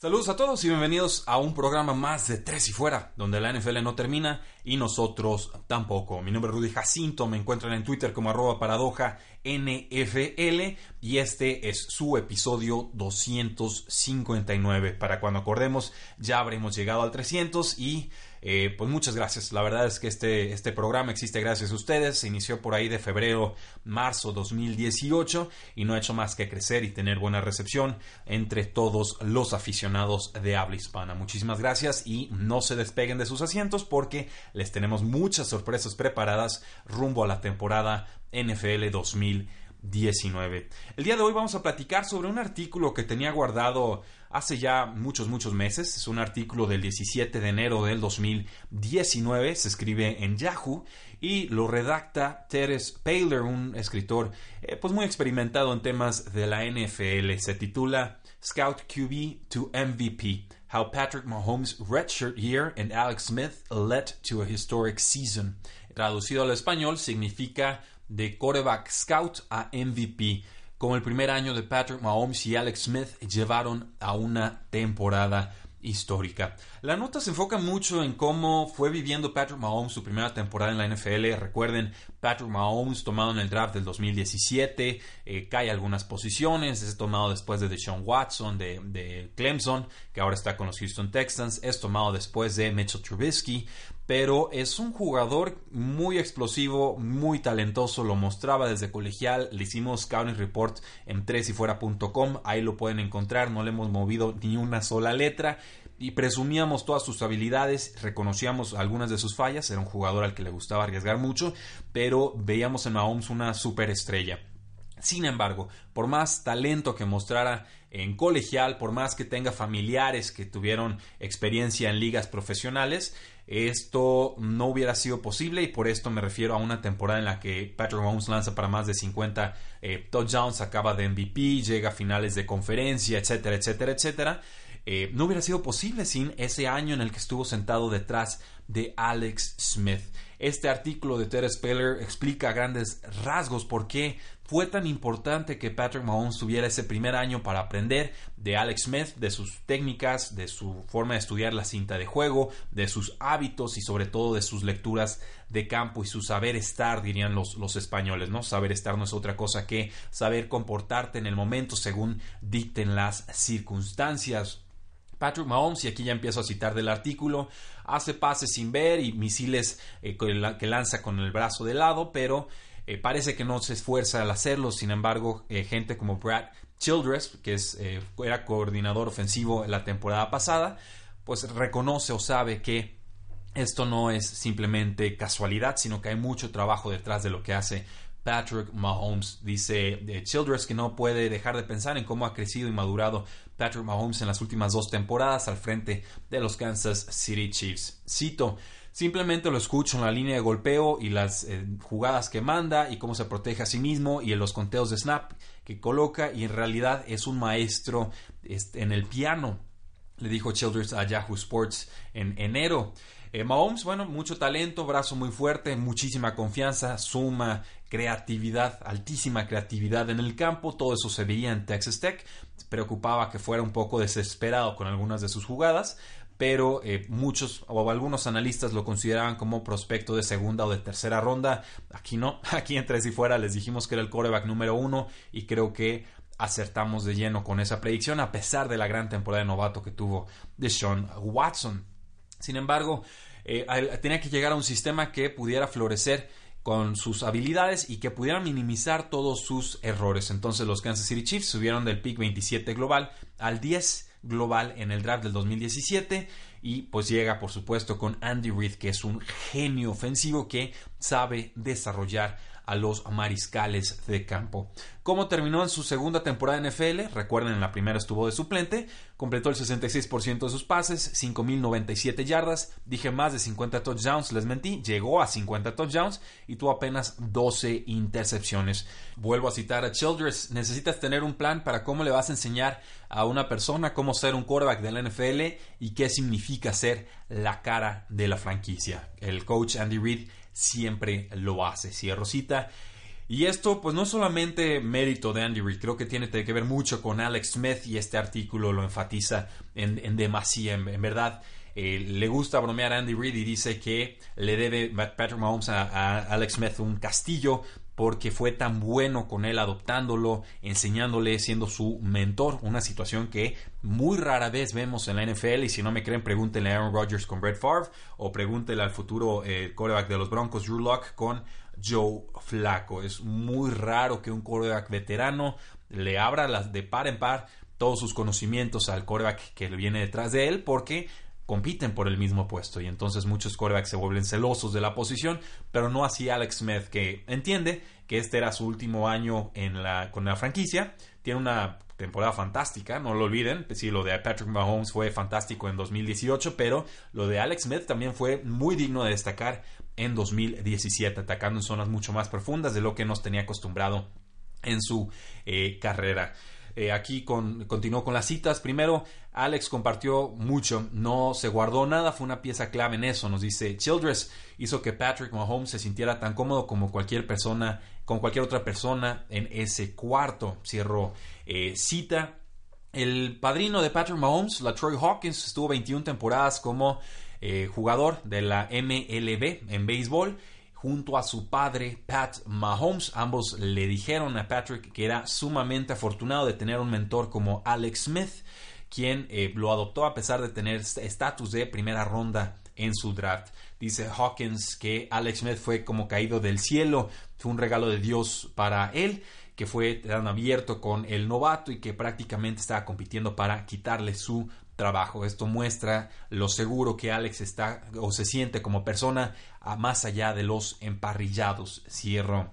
Saludos a todos y bienvenidos a un programa más de Tres y Fuera, donde la NFL no termina y nosotros tampoco. Mi nombre es Rudy Jacinto, me encuentran en Twitter como arroba paradoja NFL y este es su episodio 259. Para cuando acordemos ya habremos llegado al 300 y eh, pues muchas gracias. La verdad es que este, este programa existe gracias a ustedes. Se inició por ahí de febrero, marzo 2018 y no ha hecho más que crecer y tener buena recepción entre todos los aficionados de habla hispana. Muchísimas gracias y no se despeguen de sus asientos porque les tenemos muchas sorpresas preparadas rumbo a la temporada NFL 2019. El día de hoy vamos a platicar sobre un artículo que tenía guardado hace ya muchos, muchos meses. Es un artículo del 17 de enero del 2019. Se escribe en Yahoo y lo redacta Teres Paler, un escritor eh, pues muy experimentado en temas de la NFL. Se titula Scout QB to MVP. How Patrick Mahomes' redshirt year and Alex Smith led to a historic season. Traducido al español significa de quarterback scout a MVP como el primer año de Patrick Mahomes y Alex Smith llevaron a una temporada histórica. La nota se enfoca mucho en cómo fue viviendo Patrick Mahomes su primera temporada en la NFL. Recuerden, Patrick Mahomes tomado en el draft del 2017, eh, cae algunas posiciones, es tomado después de Deshaun Watson de, de, Clemson, que ahora está con los Houston Texans, es tomado después de Mitchell Trubisky, pero es un jugador muy explosivo, muy talentoso, lo mostraba desde colegial, le hicimos scouting report en tresyfuera.com, ahí lo pueden encontrar, no le hemos movido ni una sola letra y presumíamos todas sus habilidades, reconocíamos algunas de sus fallas, era un jugador al que le gustaba arriesgar mucho, pero veíamos en Mahomes una superestrella. Sin embargo, por más talento que mostrara en colegial, por más que tenga familiares que tuvieron experiencia en ligas profesionales, esto no hubiera sido posible y por esto me refiero a una temporada en la que Patrick Mahomes lanza para más de 50 eh, touchdowns, acaba de MVP, llega a finales de conferencia, etcétera, etcétera, etcétera. Eh, no hubiera sido posible sin ese año en el que estuvo sentado detrás de Alex Smith. Este artículo de Ted Speller explica a grandes rasgos por qué fue tan importante que Patrick Mahomes tuviera ese primer año para aprender de Alex Smith, de sus técnicas, de su forma de estudiar la cinta de juego, de sus hábitos y sobre todo de sus lecturas de campo y su saber estar, dirían los, los españoles, ¿no? Saber estar no es otra cosa que saber comportarte en el momento según dicten las circunstancias. Patrick Mahomes, y aquí ya empiezo a citar del artículo, hace pases sin ver y misiles eh, que lanza con el brazo de lado, pero eh, parece que no se esfuerza al hacerlo, sin embargo, eh, gente como Brad Childress, que es, eh, era coordinador ofensivo la temporada pasada, pues reconoce o sabe que esto no es simplemente casualidad, sino que hay mucho trabajo detrás de lo que hace Patrick Mahomes. Dice Childress que no puede dejar de pensar en cómo ha crecido y madurado Patrick Mahomes en las últimas dos temporadas al frente de los Kansas City Chiefs. Cito, Simplemente lo escucho en la línea de golpeo y las eh, jugadas que manda y cómo se protege a sí mismo y en los conteos de snap que coloca y en realidad es un maestro este, en el piano, le dijo Childress a Yahoo Sports en enero. Eh, Mahomes, bueno, mucho talento, brazo muy fuerte, muchísima confianza, suma creatividad, altísima creatividad en el campo, todo eso se veía en Texas Tech, preocupaba que fuera un poco desesperado con algunas de sus jugadas, pero eh, muchos o algunos analistas lo consideraban como prospecto de segunda o de tercera ronda. Aquí no, aquí en tres y fuera les dijimos que era el coreback número uno y creo que acertamos de lleno con esa predicción a pesar de la gran temporada de novato que tuvo Deshaun Watson. Sin embargo, eh, tenía que llegar a un sistema que pudiera florecer con sus habilidades y que pudiera minimizar todos sus errores. Entonces los Kansas City Chiefs subieron del pick 27 global al 10 global en el draft del 2017 y pues llega por supuesto con Andy Reid que es un genio ofensivo que sabe desarrollar a los mariscales de campo. ¿Cómo terminó en su segunda temporada en NFL? Recuerden, en la primera estuvo de suplente, completó el 66% de sus pases, 5.097 yardas, dije más de 50 touchdowns, les mentí, llegó a 50 touchdowns y tuvo apenas 12 intercepciones. Vuelvo a citar a Childress, necesitas tener un plan para cómo le vas a enseñar a una persona cómo ser un quarterback de la NFL y qué significa ser la cara de la franquicia. El coach Andy Reid siempre lo hace. Cierro cita. Y esto, pues no solamente mérito de Andy Reid, creo que tiene que ver mucho con Alex Smith y este artículo lo enfatiza en, en demasía. En, verdad, eh, le gusta bromear a Andy Reid y dice que le debe Patrick Mahomes a Alex Smith un castillo porque fue tan bueno con él adoptándolo, enseñándole, siendo su mentor, una situación que muy rara vez vemos en la NFL y si no me creen pregúntenle a Aaron Rodgers con Brett Favre o pregúntenle al futuro eh, quarterback de los Broncos Drew Locke con Joe Flacco. Es muy raro que un quarterback veterano le abra las de par en par todos sus conocimientos al quarterback que viene detrás de él porque compiten por el mismo puesto y entonces muchos quarterbacks se vuelven celosos de la posición, pero no así Alex Smith que entiende que este era su último año en la, con la franquicia, tiene una temporada fantástica, no lo olviden, sí, lo de Patrick Mahomes fue fantástico en 2018, pero lo de Alex Smith también fue muy digno de destacar en 2017, atacando en zonas mucho más profundas de lo que nos tenía acostumbrado en su eh, carrera. Eh, aquí con, continuó con las citas. Primero, Alex compartió mucho, no se guardó nada, fue una pieza clave en eso. Nos dice, Childress hizo que Patrick Mahomes se sintiera tan cómodo como cualquier persona, con cualquier otra persona en ese cuarto. Cierro eh, cita. El padrino de Patrick Mahomes, la Troy Hawkins, estuvo 21 temporadas como eh, jugador de la MLB en béisbol junto a su padre Pat Mahomes. Ambos le dijeron a Patrick que era sumamente afortunado de tener un mentor como Alex Smith, quien eh, lo adoptó a pesar de tener estatus de primera ronda en su draft. Dice Hawkins que Alex Smith fue como caído del cielo, fue un regalo de Dios para él, que fue tan abierto con el novato y que prácticamente estaba compitiendo para quitarle su trabajo. Esto muestra lo seguro que Alex está o se siente como persona más allá de los emparrillados. Cierro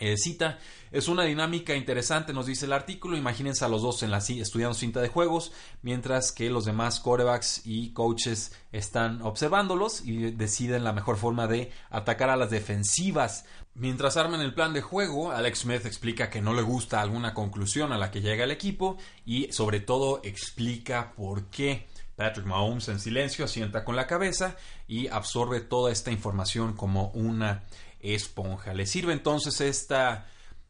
eh, cita. Es una dinámica interesante, nos dice el artículo. Imagínense a los dos en la estudiando cinta de juegos, mientras que los demás corebacks y coaches están observándolos y deciden la mejor forma de atacar a las defensivas. Mientras arman el plan de juego, Alex Smith explica que no le gusta alguna conclusión a la que llega el equipo y sobre todo explica por qué. Patrick Mahomes en silencio asienta con la cabeza y absorbe toda esta información como una esponja. Le sirve entonces esta,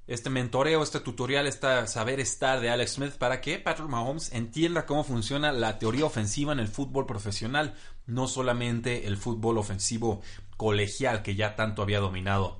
este mentoreo, este tutorial, este saber estar de Alex Smith para que Patrick Mahomes entienda cómo funciona la teoría ofensiva en el fútbol profesional, no solamente el fútbol ofensivo colegial que ya tanto había dominado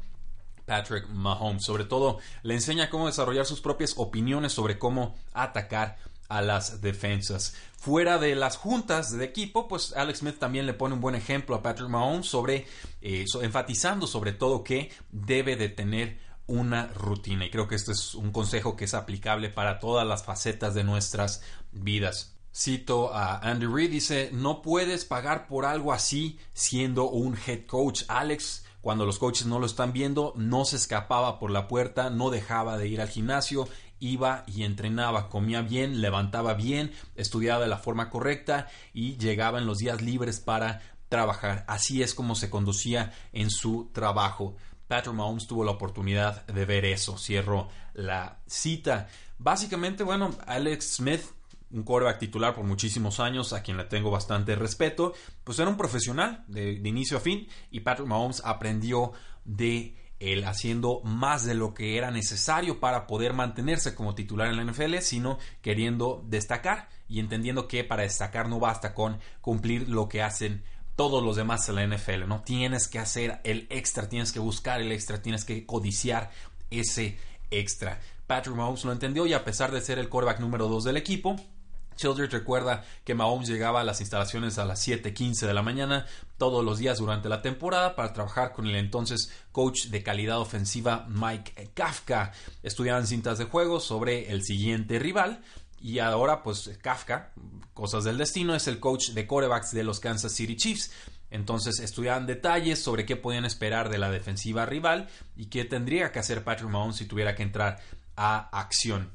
Patrick Mahomes. Sobre todo, le enseña cómo desarrollar sus propias opiniones sobre cómo atacar a las defensas. Fuera de las juntas de equipo, pues Alex Smith también le pone un buen ejemplo a Patrick Mahomes sobre, eh, enfatizando sobre todo que debe de tener una rutina. Y creo que este es un consejo que es aplicable para todas las facetas de nuestras vidas. Cito a Andy Reid, dice, no puedes pagar por algo así siendo un head coach. Alex cuando los coaches no lo están viendo, no se escapaba por la puerta, no dejaba de ir al gimnasio, iba y entrenaba, comía bien, levantaba bien, estudiaba de la forma correcta y llegaba en los días libres para trabajar. Así es como se conducía en su trabajo. Patrick Mahomes tuvo la oportunidad de ver eso. Cierro la cita. Básicamente, bueno, Alex Smith un quarterback titular por muchísimos años, a quien le tengo bastante respeto, pues era un profesional de, inicio a fin y Patrick Mahomes aprendió de él haciendo más de lo que era necesario para poder mantenerse como titular en la NFL, sino queriendo destacar y entendiendo que para destacar no basta con cumplir lo que hacen todos los demás en la NFL, ¿no? Tienes que hacer el extra, tienes que buscar el extra, tienes que codiciar ese extra. Patrick Mahomes lo entendió y a pesar de ser el quarterback número 2 del equipo, Childress recuerda que Mahomes llegaba a las instalaciones a las 7:15 de la mañana todos los días durante la temporada para trabajar con el entonces coach de calidad ofensiva Mike Kafka. Estudiaban cintas de juego sobre el siguiente rival y ahora pues Kafka, cosas del destino, es el coach de corebacks de los Kansas City Chiefs. Entonces estudiaban detalles sobre qué podían esperar de la defensiva rival y qué tendría que hacer Patrick Mahomes si tuviera que entrar a acción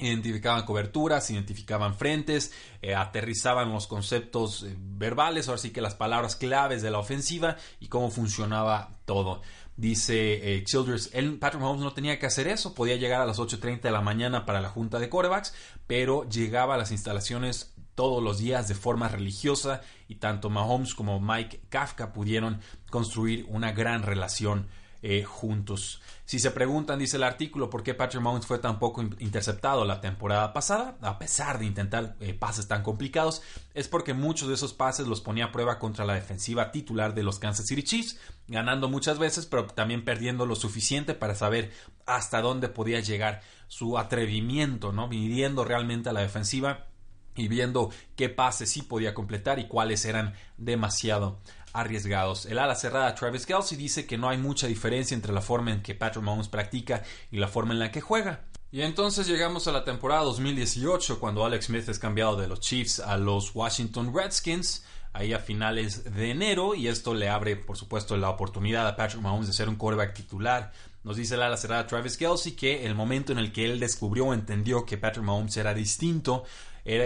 identificaban coberturas, identificaban frentes, eh, aterrizaban los conceptos eh, verbales, ahora sí que las palabras claves de la ofensiva y cómo funcionaba todo. Dice eh, Childress, Patrick Mahomes no tenía que hacer eso, podía llegar a las 8.30 de la mañana para la junta de corebacks, pero llegaba a las instalaciones todos los días de forma religiosa y tanto Mahomes como Mike Kafka pudieron construir una gran relación eh, juntos. Si se preguntan, dice el artículo, por qué Patrick Mahomes fue tan poco interceptado la temporada pasada, a pesar de intentar eh, pases tan complicados, es porque muchos de esos pases los ponía a prueba contra la defensiva titular de los Kansas City Chiefs, ganando muchas veces, pero también perdiendo lo suficiente para saber hasta dónde podía llegar su atrevimiento, ¿no? Midiendo realmente a la defensiva y viendo qué pases sí podía completar y cuáles eran demasiado arriesgados. El ala cerrada Travis Kelsey dice que no hay mucha diferencia entre la forma en que Patrick Mahomes practica y la forma en la que juega. Y entonces llegamos a la temporada 2018 cuando Alex Smith es cambiado de los Chiefs a los Washington Redskins ahí a finales de enero y esto le abre por supuesto la oportunidad a Patrick Mahomes de ser un quarterback titular. Nos dice ala cerrada Travis Kelsey que el momento en el que él descubrió o entendió que Patrick Mahomes era distinto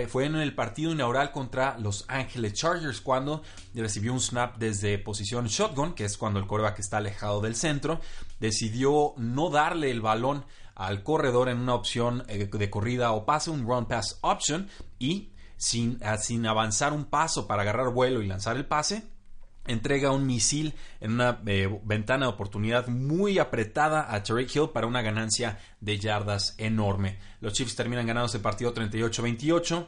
fue en el partido inaugural contra los Angeles Chargers cuando recibió un snap desde posición shotgun, que es cuando el coreback está alejado del centro. Decidió no darle el balón al corredor en una opción eh, de corrida o pase, un run pass option, y sin, sin avanzar un paso para agarrar vuelo y lanzar el pase, entrega un misil en una eh, ventana de oportunidad muy apretada a Tariq Hill para una ganancia de yardas enorme. Los Chiefs terminan ganando ese partido 38-28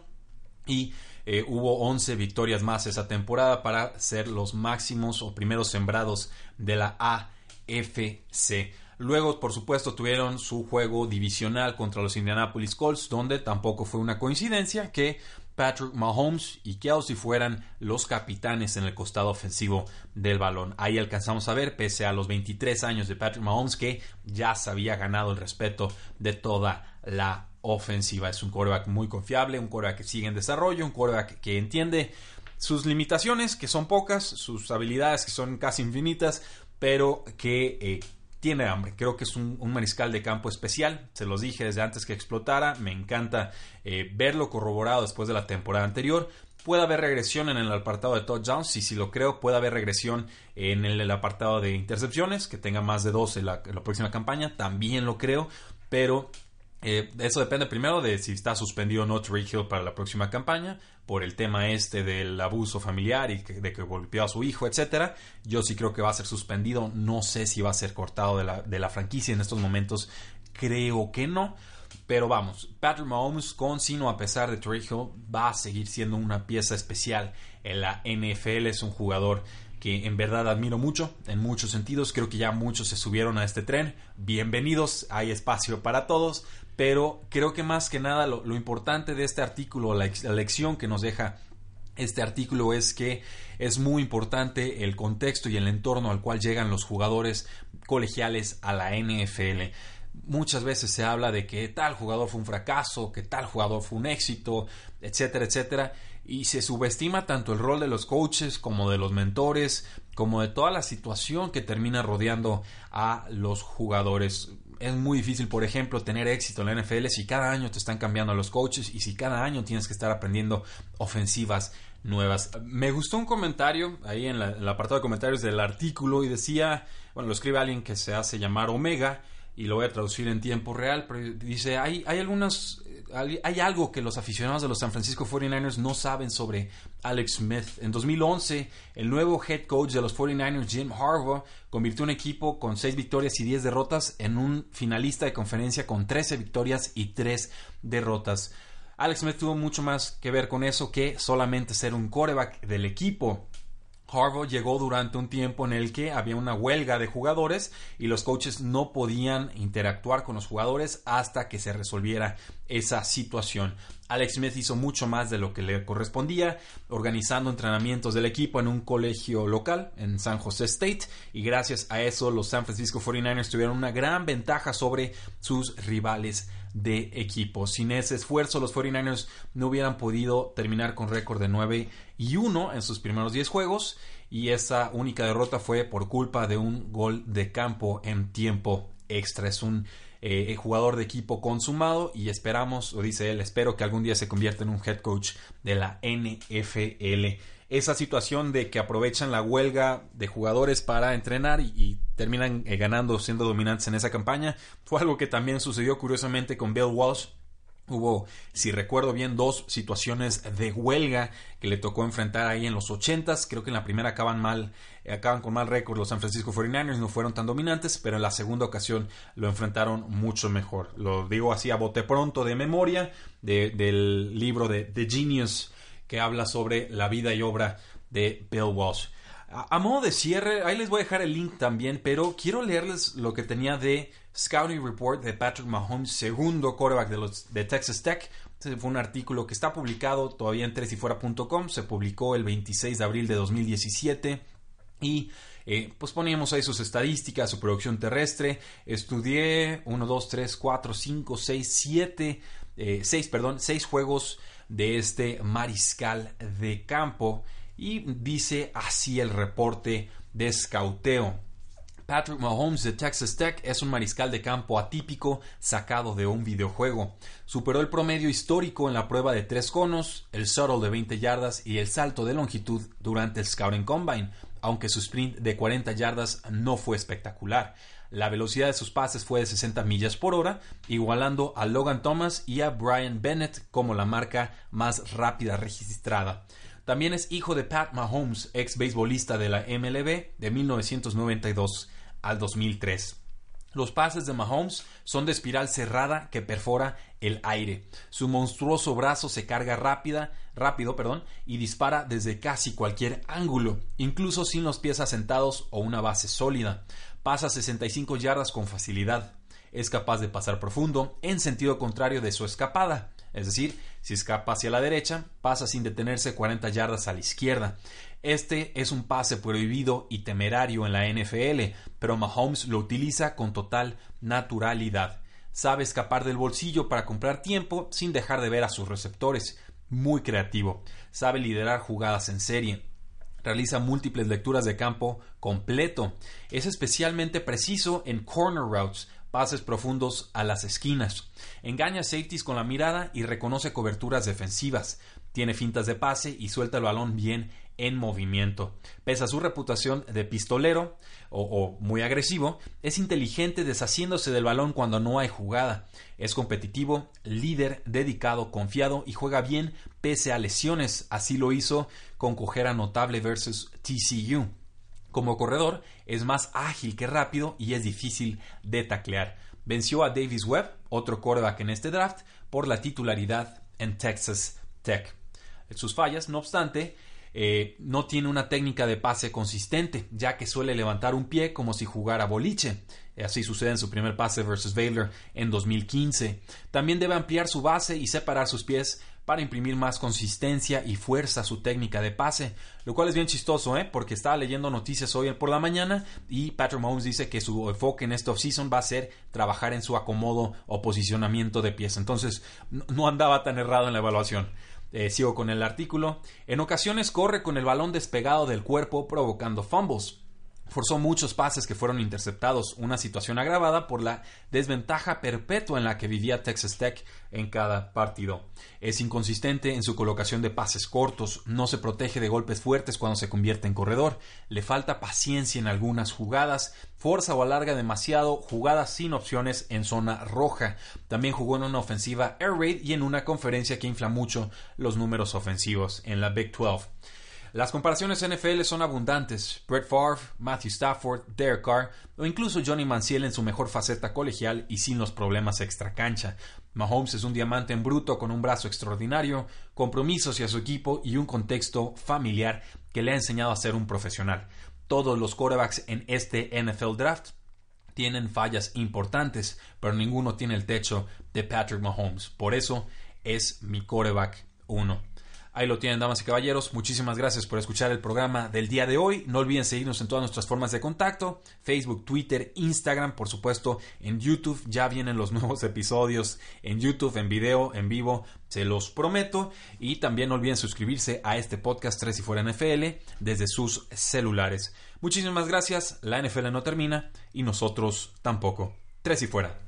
y eh, hubo 11 victorias más esa temporada para ser los máximos o primeros sembrados de la AFC. Luego, por supuesto, tuvieron su juego divisional contra los Indianapolis Colts, donde tampoco fue una coincidencia que Patrick Mahomes y Kelsey fueran los capitanes en el costado ofensivo del balón. Ahí alcanzamos a ver, pese a los 23 años de Patrick Mahomes, que ya se había ganado el respeto de toda la ofensiva. Es un quarterback muy confiable, un quarterback que sigue en desarrollo, un quarterback que entiende sus limitaciones, que son pocas, sus habilidades, que son casi infinitas, pero que eh, tiene hambre. Creo que es un, mariscal de campo especial. Se los dije desde antes que explotara. Me encanta eh, verlo corroborado después de la temporada anterior. Puede haber regresión en el apartado de touchdowns. Y si lo creo, puede haber regresión en el, apartado de intercepciones. Que tenga más de 12 en la, la próxima campaña. También lo creo. Pero eh, eso depende primero de si está suspendido o no Tariq Hill para la próxima campaña, por el tema este del abuso familiar y de que golpeó a su hijo, etcétera. Yo sí creo que va a ser suspendido. No sé si va a ser cortado de la, de la franquicia en estos momentos. Creo que no. Pero vamos, Patrick Mahomes, con sino a pesar de Tariq Hill, va a seguir siendo una pieza especial en la NFL. Es un jugador que en verdad admiro mucho en muchos sentidos. Creo que ya muchos se subieron a este tren. Bienvenidos, hay espacio para todos. Pero creo que más que nada lo, importante de este artículo, la, la lección que nos deja este artículo es que es muy importante el contexto y el entorno al cual llegan los jugadores colegiales a la NFL. Muchas veces se habla de que tal jugador fue un fracaso, que tal jugador fue un éxito, etcétera, etcétera, y se subestima tanto el rol de los coaches como de los mentores, como de toda la situación que termina rodeando a los jugadores es muy difícil, por ejemplo, tener éxito en la NFL si cada año te están cambiando los coaches y si cada año tienes que estar aprendiendo ofensivas nuevas. Me gustó un comentario ahí en, el apartado de comentarios del artículo y decía, bueno, lo escribe alguien que se hace llamar Omega y lo voy a traducir en tiempo real, pero dice, hay, hay algunas hay algo que los aficionados de los San Francisco 49ers no saben sobre Alex Smith. En 2011, el nuevo head coach de los 49ers, Jim Harbaugh, convirtió un equipo con 6 victorias y 10 derrotas en un finalista de conferencia con 13 victorias y 3 derrotas. Alex Smith tuvo mucho más que ver con eso que solamente ser un coreback del equipo. Harbaugh llegó durante un tiempo en el que había una huelga de jugadores y los coaches no podían interactuar con los jugadores hasta que se resolviera esa situación. Alex Smith hizo mucho más de lo que le correspondía, organizando entrenamientos del equipo en un colegio local en San José State y gracias a eso los San Francisco 49ers tuvieron una gran ventaja sobre sus rivales de equipo. Sin ese esfuerzo, los 49ers no hubieran podido terminar con récord de 9 y 1 en sus primeros 10 juegos y esa única derrota fue por culpa de un gol de campo en tiempo extra. Es un eh, jugador de equipo consumado y esperamos, o dice él, espero que algún día se convierta en un head coach de la NFL. Esa situación de que aprovechan la huelga de jugadores para entrenar y, terminan eh, ganando, siendo dominantes en esa campaña, fue algo que también sucedió curiosamente con Bill Walsh Hubo, si recuerdo bien, dos situaciones de huelga que le tocó enfrentar ahí en los 80s. Creo que en la primera acaban mal, acaban con mal récord los San Francisco 49ers, no fueron tan dominantes, pero en la segunda ocasión lo enfrentaron mucho mejor. Lo digo así a bote pronto de memoria del libro de The Genius que habla sobre la vida y obra de Bill Walsh. A, modo de cierre, ahí les voy a dejar el link también, pero quiero leerles lo que tenía de Scouting Report de Patrick Mahomes, segundo quarterback de, los, de Texas Tech. Este fue un artículo que está publicado todavía en tresifuera.com, se publicó el 26 de abril de 2017 y eh, pues poníamos ahí sus estadísticas, su producción terrestre. Estudié 1, 2, 3, 4, 5, 6, 7, 6, perdón, 6 juegos de este mariscal de campo y dice así el reporte de escauteo. Patrick Mahomes de Texas Tech es un mariscal de campo atípico sacado de un videojuego. Superó el promedio histórico en la prueba de tres conos, el shuttle de 20 yardas y el salto de longitud durante el Scouting Combine, aunque su sprint de 40 yardas no fue espectacular. La velocidad de sus pases fue de 60 millas por hora, igualando a Logan Thomas y a Brian Bennett como la marca más rápida registrada. También es hijo de Pat Mahomes, ex beisbolista de la MLB de 1992 al 2003. Los pases de Mahomes son de espiral cerrada que perfora el aire. Su monstruoso brazo se carga rápida, rápido perdón, y dispara desde casi cualquier ángulo, incluso sin los pies asentados o una base sólida. Pasa 65 yardas con facilidad. Es capaz de pasar profundo en sentido contrario de su escapada. Es decir, si escapa hacia la derecha, pasa sin detenerse 40 yardas a la izquierda. Este es un pase prohibido y temerario en la NFL, pero Mahomes lo utiliza con total naturalidad. Sabe escapar del bolsillo para comprar tiempo sin dejar de ver a sus receptores. Muy creativo. Sabe liderar jugadas en serie realiza múltiples lecturas de campo completo. Es especialmente preciso en corner routes, pases profundos a las esquinas. Engaña safeties con la mirada y reconoce coberturas defensivas. Tiene fintas de pase y suelta el balón bien en movimiento. Pese a su reputación de pistolero o, muy agresivo, es inteligente deshaciéndose del balón cuando no hay jugada. Es competitivo, líder, dedicado, confiado y juega bien pese a lesiones. Así lo hizo con cojera notable versus TCU. Como corredor, es más ágil que rápido y es difícil de taclear. Venció a Davis Webb, otro quarterback en este draft, por la titularidad en Texas Tech. Sus fallas, no obstante, eh, no tiene una técnica de pase consistente, ya que suele levantar un pie como si jugara boliche. Así sucede en su primer pase versus Baylor en 2015. También debe ampliar su base y separar sus pies para imprimir más consistencia y fuerza a su técnica de pase, lo cual es bien chistoso, ¿eh? porque estaba leyendo noticias hoy por la mañana y Patrick Mahomes dice que su enfoque en esta offseason va a ser trabajar en su acomodo o posicionamiento de pies. Entonces, no andaba tan errado en la evaluación. Eh, sigo con el artículo. En ocasiones corre con el balón despegado del cuerpo provocando fumbles forzó muchos pases que fueron interceptados, una situación agravada por la desventaja perpetua en la que vivía Texas Tech en cada partido. Es inconsistente en su colocación de pases cortos, no se protege de golpes fuertes cuando se convierte en corredor, le falta paciencia en algunas jugadas, forza o alarga demasiado jugadas sin opciones en zona roja. También jugó en una ofensiva air raid y en una conferencia que infla mucho los números ofensivos en la Big 12. Las comparaciones NFL son abundantes. Brett Favre, Matthew Stafford, Derek Carr o incluso Johnny Manziel en su mejor faceta colegial y sin los problemas extracancha. Mahomes es un diamante en bruto con un brazo extraordinario, compromiso hacia su equipo y un contexto familiar que le ha enseñado a ser un profesional. Todos los quarterbacks en este NFL draft tienen fallas importantes, pero ninguno tiene el techo de Patrick Mahomes. Por eso es mi quarterback 1. Ahí lo tienen, damas y caballeros. Muchísimas gracias por escuchar el programa del día de hoy. No olviden seguirnos en todas nuestras formas de contacto. Facebook, Twitter, Instagram, por supuesto, en YouTube. Ya vienen los nuevos episodios en YouTube, en video, en vivo. Se los prometo. Y también no olviden suscribirse a este podcast 3 y fuera NFL desde sus celulares. Muchísimas gracias. La NFL no termina y nosotros tampoco. Tres y fuera.